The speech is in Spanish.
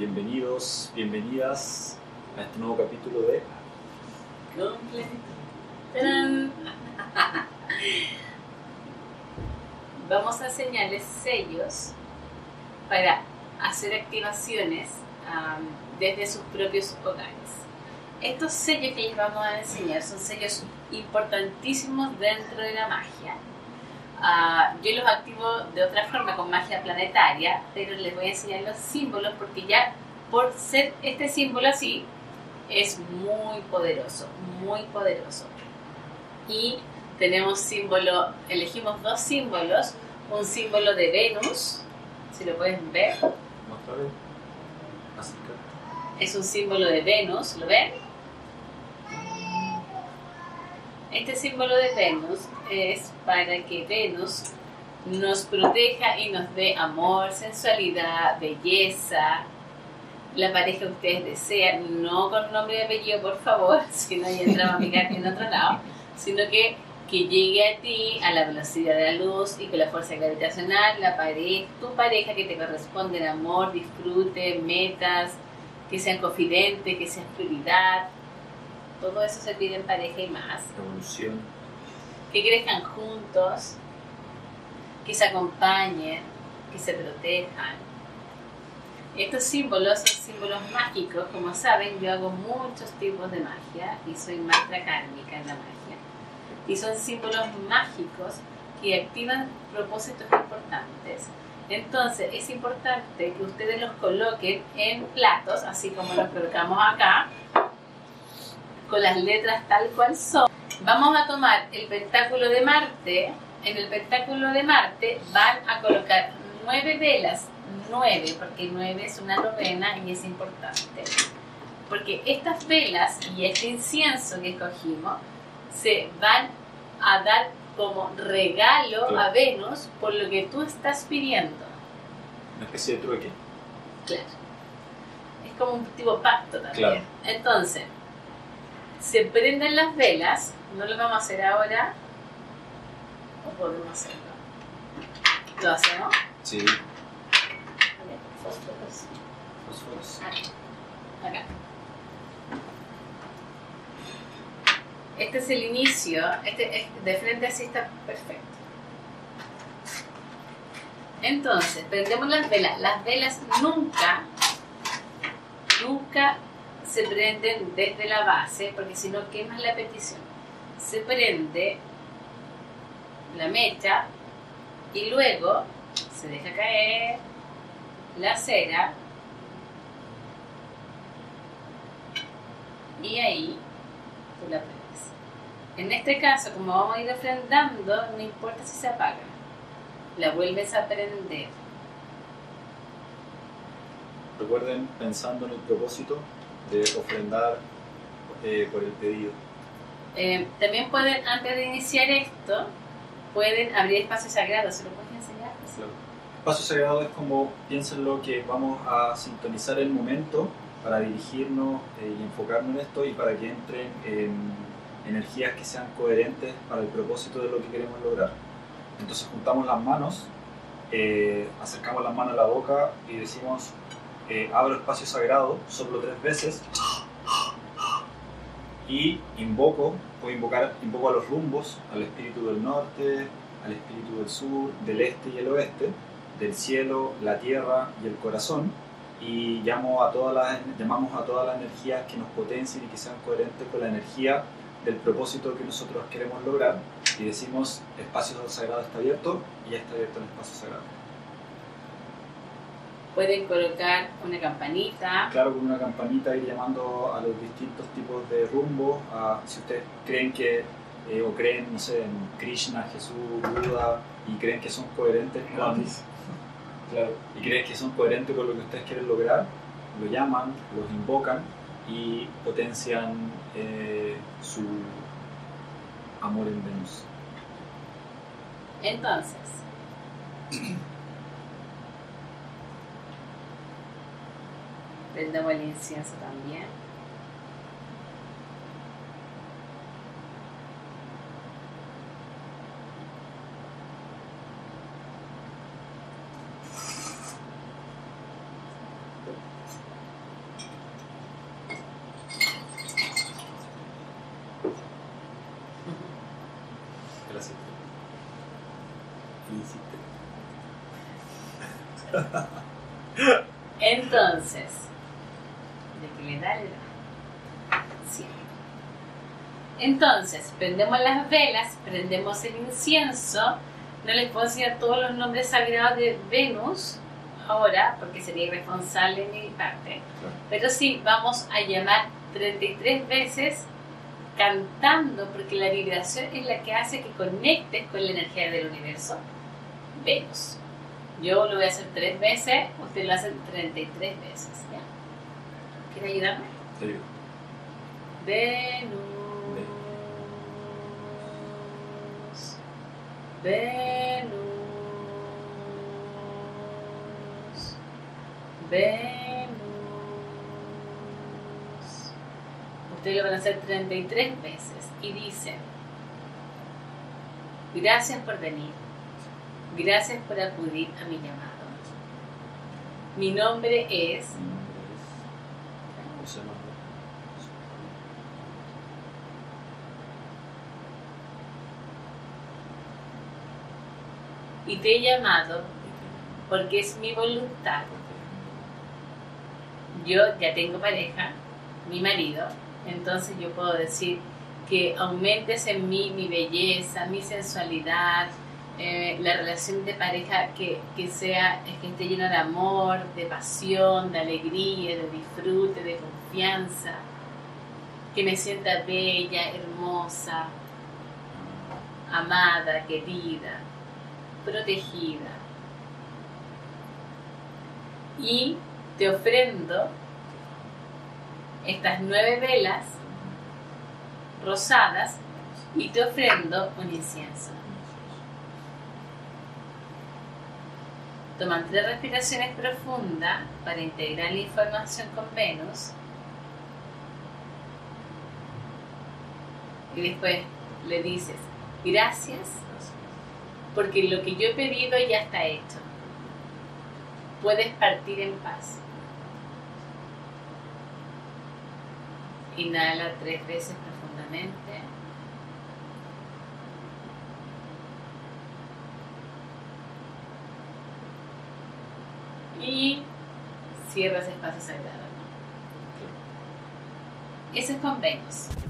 Bienvenidos, bienvenidas a este nuevo capítulo de. Vamos a enseñarles sellos para hacer activaciones desde sus propios hogares. Estos sellos que les vamos a enseñar son sellos importantísimos dentro de la magia. Yo los activo de otra forma con magia planetaria, pero les voy a enseñar los símbolos porque ya por ser este símbolo así es muy poderoso, muy poderoso. Y tenemos símbolo, elegimos dos símbolos, un símbolo de Venus, si lo pueden ver, es un símbolo de Venus, ¿lo ven? Este símbolo de Venus es para que Venus nos proteja y nos dé amor, sensualidad, belleza, la pareja que ustedes desean, no con nombre y apellido, por favor, si no ya a mirar en otro lado, sino que, que llegue a ti a la velocidad de la luz y con la fuerza gravitacional, la pareja, tu pareja que te corresponde en amor, disfrute, metas, que sean confidentes, que sean prioridad, todo eso se pide en pareja y más Revolución. que crezcan juntos, que se acompañen, que se protejan. Estos símbolos son símbolos mágicos, como saben, yo hago muchos tipos de magia y soy maestra kármica en la magia. Y son símbolos mágicos que activan propósitos importantes. Entonces es importante que ustedes los coloquen en platos, así como los colocamos acá, con las letras tal cual son. Vamos a tomar el pentáculo de Marte. En el pentáculo de Marte van a colocar nueve velas. Nueve, porque nueve es una novena y es importante. Porque estas velas y este incienso que escogimos se van a dar como regalo a. Venus por lo que tú estás pidiendo. Una especie de trueque. Claro. Es como un tipo pacto también. Claro. Entonces, se prenden las velas, no lo vamos a hacer ahora, o podemos hacerlo. ¿Lo hacemos? Sí. Fósforos. Fósforos. Acá. Acá. Este es el inicio, este es- de frente así está perfecto. Entonces, prendemos las velas. Las velas nunca, nunca se prenden desde la base, porque si no quemas la petición. Se prende la mecha y luego se deja caer la cera y ahí tú la prendes. En este caso, como vamos a ir ofrendando, no importa si se apaga, la vuelves a prender. Recuerden, pensando en el propósito de ofrendar eh, por el pedido. Eh, también pueden, antes de iniciar esto, pueden abrir espacios sagrados. ¿Se lo puedes enseñar? Claro. Paso sagrado es como, piénsenlo, que vamos a sintonizar el momento para dirigirnos eh, y enfocarnos en esto y para que entren en energías que sean coherentes para el propósito de lo que queremos lograr. Entonces juntamos las manos, eh, acercamos las manos a la boca y decimos, eh, abro espacio sagrado, soplo tres veces y invoco, puedo invocar, invoco a los rumbos, al espíritu del norte, al espíritu del sur, del este y el oeste, del cielo, la tierra y el corazón, y llamo a todas las, llamamos a todas las energías que nos potencien y que sean coherentes con la energía del propósito que nosotros queremos lograr, y decimos, espacio sagrado está abierto, y ya está abierto el espacio sagrado. Pueden colocar una campanita. Claro, con una campanita ir llamando a los distintos tipos de rumbo, a, si ustedes creen que, eh, o creen, no sé, en Krishna, Jesús, Buda, y creen que son coherentes con, claro, y creen que son coherentes con lo que ustedes quieren lograr, lo llaman, los invocan y potencian eh, su amor en Venus. Entonces, prendamos el incienso también. Entonces, de que le da, da. Sí. Entonces, prendemos las velas, prendemos el incienso. No les puedo enseñar todos los nombres sagrados de Venus ahora, porque sería irresponsable de mi parte. Pero sí, vamos a llamar 33 veces cantando, porque la vibración es la que hace que conectes con la energía del universo. Venus. Yo lo voy a hacer tres veces, usted lo hace 33 veces. ¿ya? ¿Quiere ayudarme? Te digo. Venus. Venus. Venus. Ustedes lo van a hacer 33 veces y dicen, gracias por venir, gracias por acudir a mi llamado. Mi nombre es, Y te he llamado porque es mi voluntad. Yo ya tengo pareja, mi marido, entonces yo puedo decir que aumentes en mí mi belleza, mi sensualidad, eh, la relación de pareja que, que sea, que esté llena de amor, de pasión, de alegría, de disfrute, de confianza, que me sienta bella, hermosa, amada, querida, protegida. Y te ofrendo estas nueve velas rosadas y te ofrendo un incienso. Toman tres respiraciones profundas para integrar la información con Venus. Y después le dices, gracias, porque lo que yo he pedido ya está hecho. Puedes partir en paz. Inhala tres veces profundamente. Y cierras espacio sagrado. Eso es con.